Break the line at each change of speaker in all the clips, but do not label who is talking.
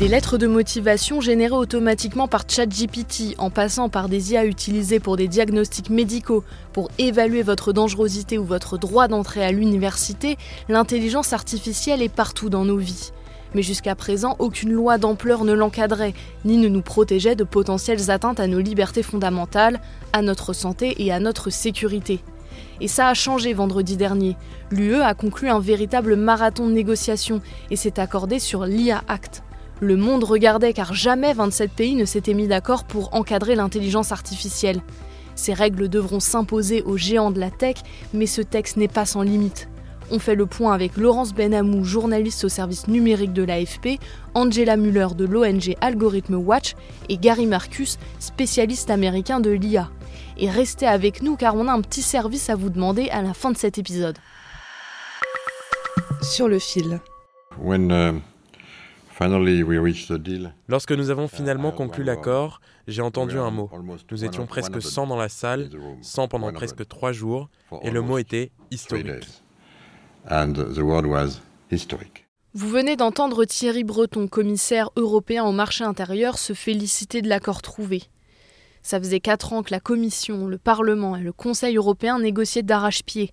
Des lettres de motivation générées automatiquement par ChatGPT, en passant par des IA utilisées pour des diagnostics médicaux, pour évaluer votre dangerosité ou votre droit d'entrée à l'université, l'intelligence artificielle est partout dans nos vies. Mais jusqu'à présent, aucune loi d'ampleur ne l'encadrait, ni ne nous protégeait de potentielles atteintes à nos libertés fondamentales, à notre santé et à notre sécurité. Et ça a changé vendredi dernier. L'UE a conclu un véritable marathon de négociations et s'est accordé sur l'IA Act. Le monde regardait car jamais 27 pays ne s'étaient mis d'accord pour encadrer l'intelligence artificielle. Ces règles devront s'imposer aux géants de la tech, mais ce texte n'est pas sans limite. On fait le point avec Laurence Benamou, journaliste au service numérique de l'AFP, Angela Muller de l'ONG Algorithm Watch et Gary Marcus, spécialiste américain de l'IA. Et restez avec nous car on a un petit service à vous demander à la fin de cet épisode.
Sur le fil.
When uh,
Lorsque nous avons finalement conclu l'accord, j'ai entendu un mot. Nous étions presque 100 dans la salle, 100 pendant presque trois jours, et le mot était historique.
days, and the word was historic.
Vous venez d'entendre Thierry Breton, commissaire européen au marché intérieur, se féliciter de l'accord trouvé. Ça faisait quatre ans que la Commission, le Parlement et le Conseil européen négociaient d'arrache-pied.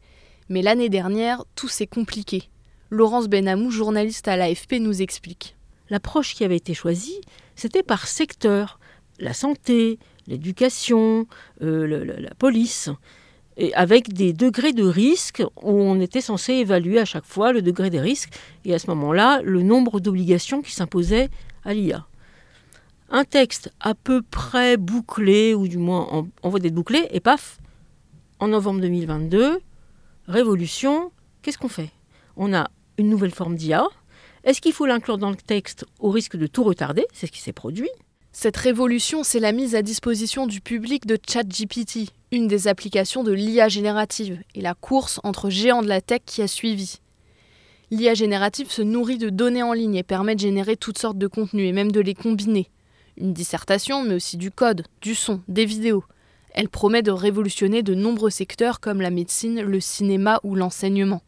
Mais l'année dernière, tout s'est compliqué. Laurence Benamou, journaliste à l'AFP, nous explique.
L'approche qui avait été choisie, c'était par secteur. La santé, l'éducation, euh, la police. Et avec des degrés de risque où on était censé évaluer à chaque fois le degré des risques et à ce moment-là le nombre d'obligations qui s'imposaient à l'IA. Un texte à peu près bouclé, ou du moins en, en voie d'être bouclé, et paf, en novembre 2022, révolution, qu'est-ce qu'on fait? On a une nouvelle forme d'IA. Est-ce qu'il faut l'inclure dans le texte au risque de tout retarder? C'est ce qui s'est produit.
Cette révolution, c'est la mise à disposition du public de ChatGPT, une des applications de l'IA générative, et la course entre géants de la tech qui a suivi. L'IA générative se nourrit de données en ligne et permet de générer toutes sortes de contenus et même de les combiner. Une dissertation, mais aussi du code, du son, des vidéos. Elle promet de révolutionner de nombreux secteurs comme la médecine, le cinéma ou l'enseignement.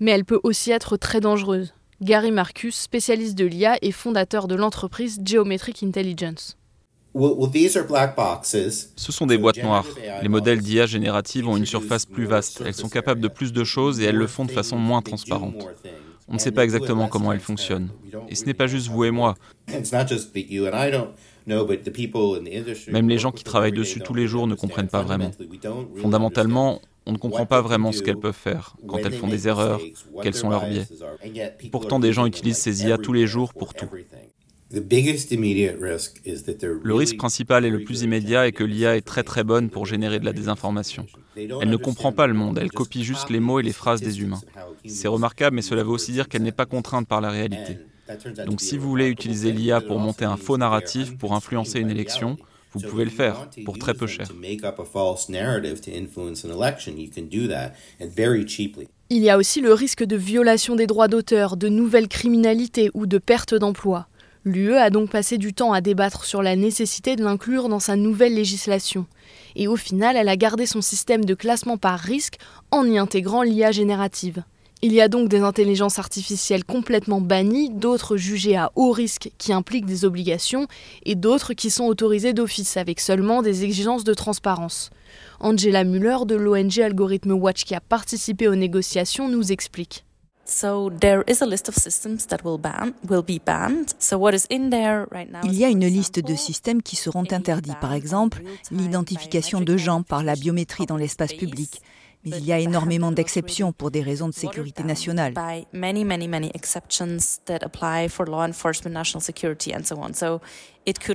Mais elle peut aussi être très dangereuse. Gary Marcus, spécialiste de l'IA et fondateur de l'entreprise Geometric Intelligence.
Ce sont des boîtes noires. Les modèles d'IA générative ont une surface plus vaste. Elles sont capables de plus de choses et elles le font de façon moins transparente. On ne sait pas exactement comment elles fonctionnent. Et ce n'est pas juste vous et moi. Même les gens qui travaillent dessus tous les jours ne comprennent pas vraiment. Fondamentalement, on ne comprend pas vraiment ce qu'elles peuvent faire, quand elles font des erreurs, quels sont leurs biais? Pourtant, des gens utilisent ces IA tous les jours pour tout. Le risque principal et le plus immédiat est que l'IA est très très bonne pour générer de la désinformation. Elle ne comprend pas le monde, elle copie juste les mots et les phrases des humains. C'est remarquable, mais cela veut aussi dire qu'elle n'est pas contrainte par la réalité. Donc si vous voulez utiliser l'IA pour monter un faux narratif, pour influencer une élection, vous pouvez le faire pour très peu cher.
Il y a aussi le risque de violation des droits d'auteur, de nouvelles criminalités ou de perte d'emploi. L'UE a donc passé du temps à débattre sur la nécessité de l'inclure dans sa nouvelle législation. Et au final, elle a gardé son système de classement par risque en y intégrant l'IA générative. Il y a donc des intelligences artificielles complètement bannies, d'autres jugées à haut risque qui impliquent des obligations, et d'autres qui sont autorisées d'office avec seulement des exigences de transparence. Angela Muller de l'ONG Algorithm Watch qui a participé aux négociations nous explique.
Il y a une liste de systèmes qui seront interdits, par exemple l'identification de gens par la biométrie dans l'espace public. Mais il y a énormément d'exceptions pour des raisons de sécurité nationale.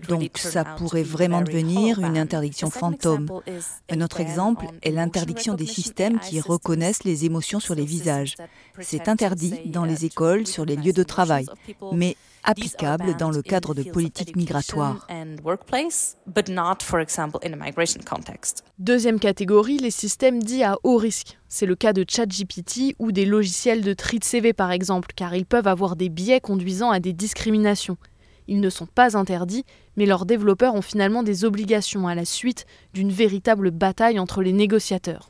Donc ça pourrait vraiment devenir une interdiction fantôme. Un autre exemple est l'interdiction des systèmes qui reconnaissent les émotions sur les visages. C'est interdit dans les écoles, sur les lieux de travail, mais applicable dans le cadre de politiques migratoires.
Deuxième catégorie, les systèmes dits à haut risque. C'est le cas de ChatGPT ou des logiciels de tri de CV par exemple, car ils peuvent avoir des biais conduisant à des discriminations. Ils ne sont pas interdits, mais leurs développeurs ont finalement des obligations à la suite d'une véritable bataille entre les négociateurs.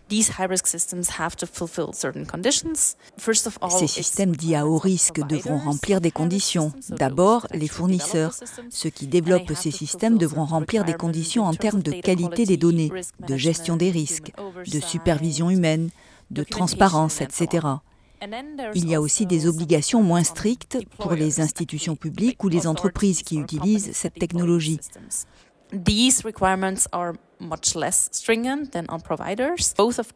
Ces systèmes dits à haut risque devront remplir des conditions. D'abord, les fournisseurs. Ceux qui développent ces systèmes devront remplir des conditions en termes de qualité des données, de gestion des risques, de supervision humaine, de transparence, etc. Il y a aussi des obligations moins strictes pour les institutions publiques ou les entreprises qui utilisent cette technologie.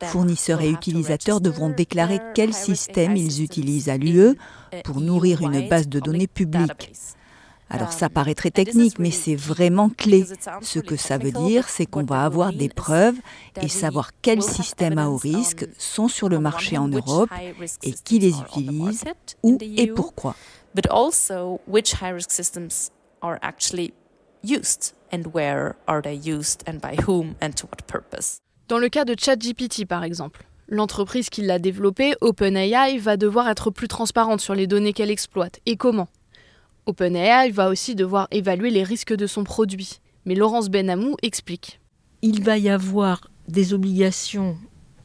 Fournisseurs et utilisateurs devront déclarer quel système ils utilisent à l'UE pour nourrir une base de données publique. Alors ça paraît très technique, mais c'est vraiment clé. Ce que ça veut dire, c'est qu'on va avoir des preuves et savoir quels systèmes à haut risque sont sur le marché en Europe et qui les utilise, où et pourquoi.
Dans le cas de ChatGPT, par exemple, l'entreprise qui l'a développé, OpenAI, va devoir être plus transparente sur les données qu'elle exploite. Et comment? OpenAI va aussi devoir évaluer les risques de son produit. Mais Laurence Benamou explique.
Il va y avoir des obligations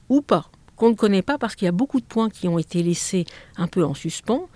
ou pas qu'on ne connaît pas parce qu'il y a beaucoup de points qui ont été laissés un peu en suspens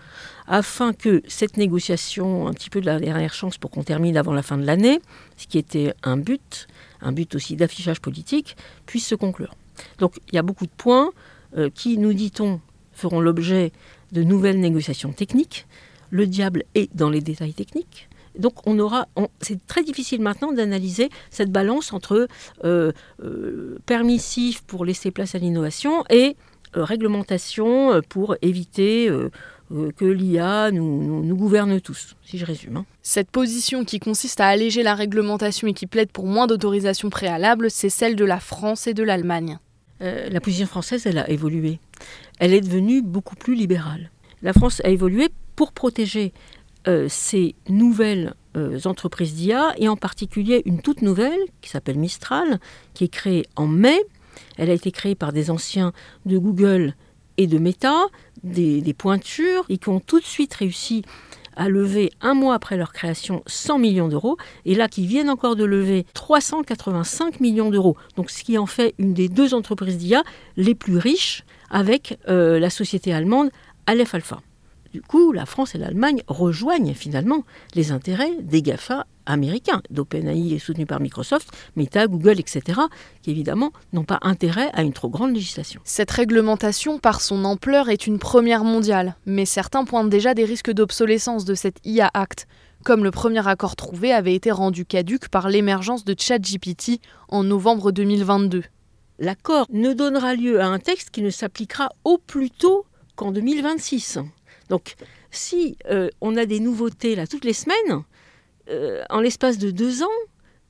afin que cette négociation, un petit peu de la dernière chance pour qu'on termine avant la fin de l'année, ce qui était un but, un but aussi d'affichage politique, puisse se conclure. Donc il y a beaucoup de points euh, qui, nous dit-on, feront l'objet de nouvelles négociations techniques le diable est dans les détails techniques. Donc on aura, c'est très difficile maintenant d'analyser cette balance entre euh, euh, permissif pour laisser place à l'innovation et euh, réglementation pour éviter que l'IA nous, gouverne tous, si je résume. Hein.
Cette position qui consiste à alléger la réglementation et qui plaide pour moins d'autorisation préalable, c'est celle de la France et de l'Allemagne.
la position française, elle a évolué. Elle est devenue beaucoup plus libérale. La France a évolué pour protéger euh, ces nouvelles euh, entreprises d'IA, et en particulier une toute nouvelle qui s'appelle Mistral, qui est créée en mai. Elle a été créée par des anciens de Google et de Meta, des, pointures, et qui ont tout de suite réussi à lever un mois après leur création 100 millions d'euros, et là qui viennent encore de lever 385 millions d'euros, donc ce qui en fait une des deux entreprises d'IA les plus riches avec euh, la société allemande Aleph Alpha. Du coup, la France et l'Allemagne rejoignent finalement les intérêts des GAFA américains, d'OpenAI soutenu par Microsoft, Meta, Google, etc., qui évidemment n'ont pas intérêt à une trop grande législation.
Cette réglementation, par son ampleur, est une première mondiale, mais certains pointent déjà des risques d'obsolescence de cette IA Act, comme le premier accord trouvé avait été rendu caduque par l'émergence de ChatGPT en novembre 2022.
L'accord ne donnera lieu à un texte qui ne s'appliquera au plus tôt qu'en 2026. Donc, si euh, on a des nouveautés là toutes les semaines, euh, en l'espace de deux ans,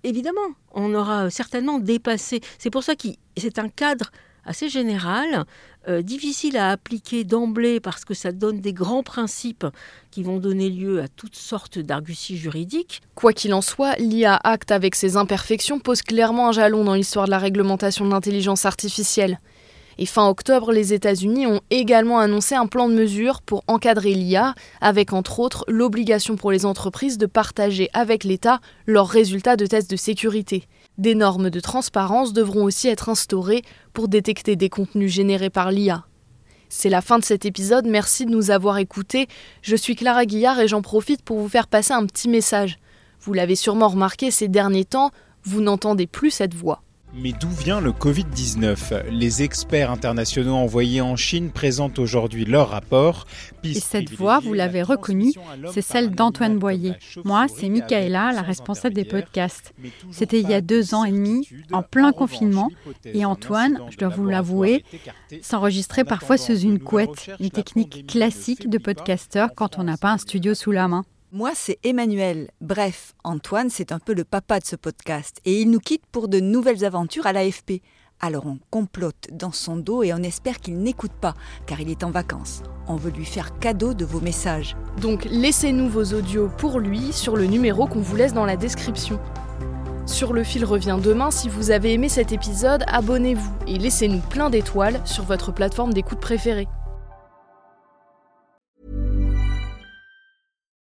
évidemment, on aura certainement dépassé. C'est pour ça que c'est un cadre assez général, euh, difficile à appliquer d'emblée parce que ça donne des grands principes qui vont donner lieu à toutes sortes d'arguties juridiques.
Quoi qu'il en soit, l'IA Act avec ses imperfections pose clairement un jalon dans l'histoire de la réglementation de l'intelligence artificielle. Et fin octobre, les États-Unis ont également annoncé un plan de mesures pour encadrer l'IA, avec entre autres l'obligation pour les entreprises de partager avec l'État leurs résultats de tests de sécurité. Des normes de transparence devront aussi être instaurées pour détecter des contenus générés par l'IA. C'est la fin de cet épisode, merci de nous avoir écoutés. Je suis Clara Guillard et j'en profite pour vous faire passer un petit message. Vous l'avez sûrement remarqué ces derniers temps, vous n'entendez plus cette voix.
Mais d'où vient le Covid-19 Les experts internationaux envoyés en Chine présentent aujourd'hui leur rapport.
Et cette voix, vous l'avez reconnue, c'est celle d'Antoine Boyer. Moi, c'est Michaela, la responsable des podcasts. C'était il y a deux ans et demi, en plein confinement. Et Antoine, je dois vous l'avouer, s'enregistrait parfois sous une couette, une technique classique de podcasteur quand on n'a pas un studio sous la main.
Moi, c'est Emmanuel. Bref, Antoine, c'est un peu le papa de ce podcast. Et il nous quitte pour de nouvelles aventures à l'AFP. Alors on complote dans son dos et on espère qu'il n'écoute pas, car il est en vacances. On veut lui faire cadeau de vos messages.
Donc laissez-nous vos audios pour lui sur le numéro qu'on vous laisse dans la description. Sur le fil revient demain. Si vous avez aimé cet épisode, abonnez-vous et laissez-nous plein d'étoiles sur votre plateforme d'écoute préférée.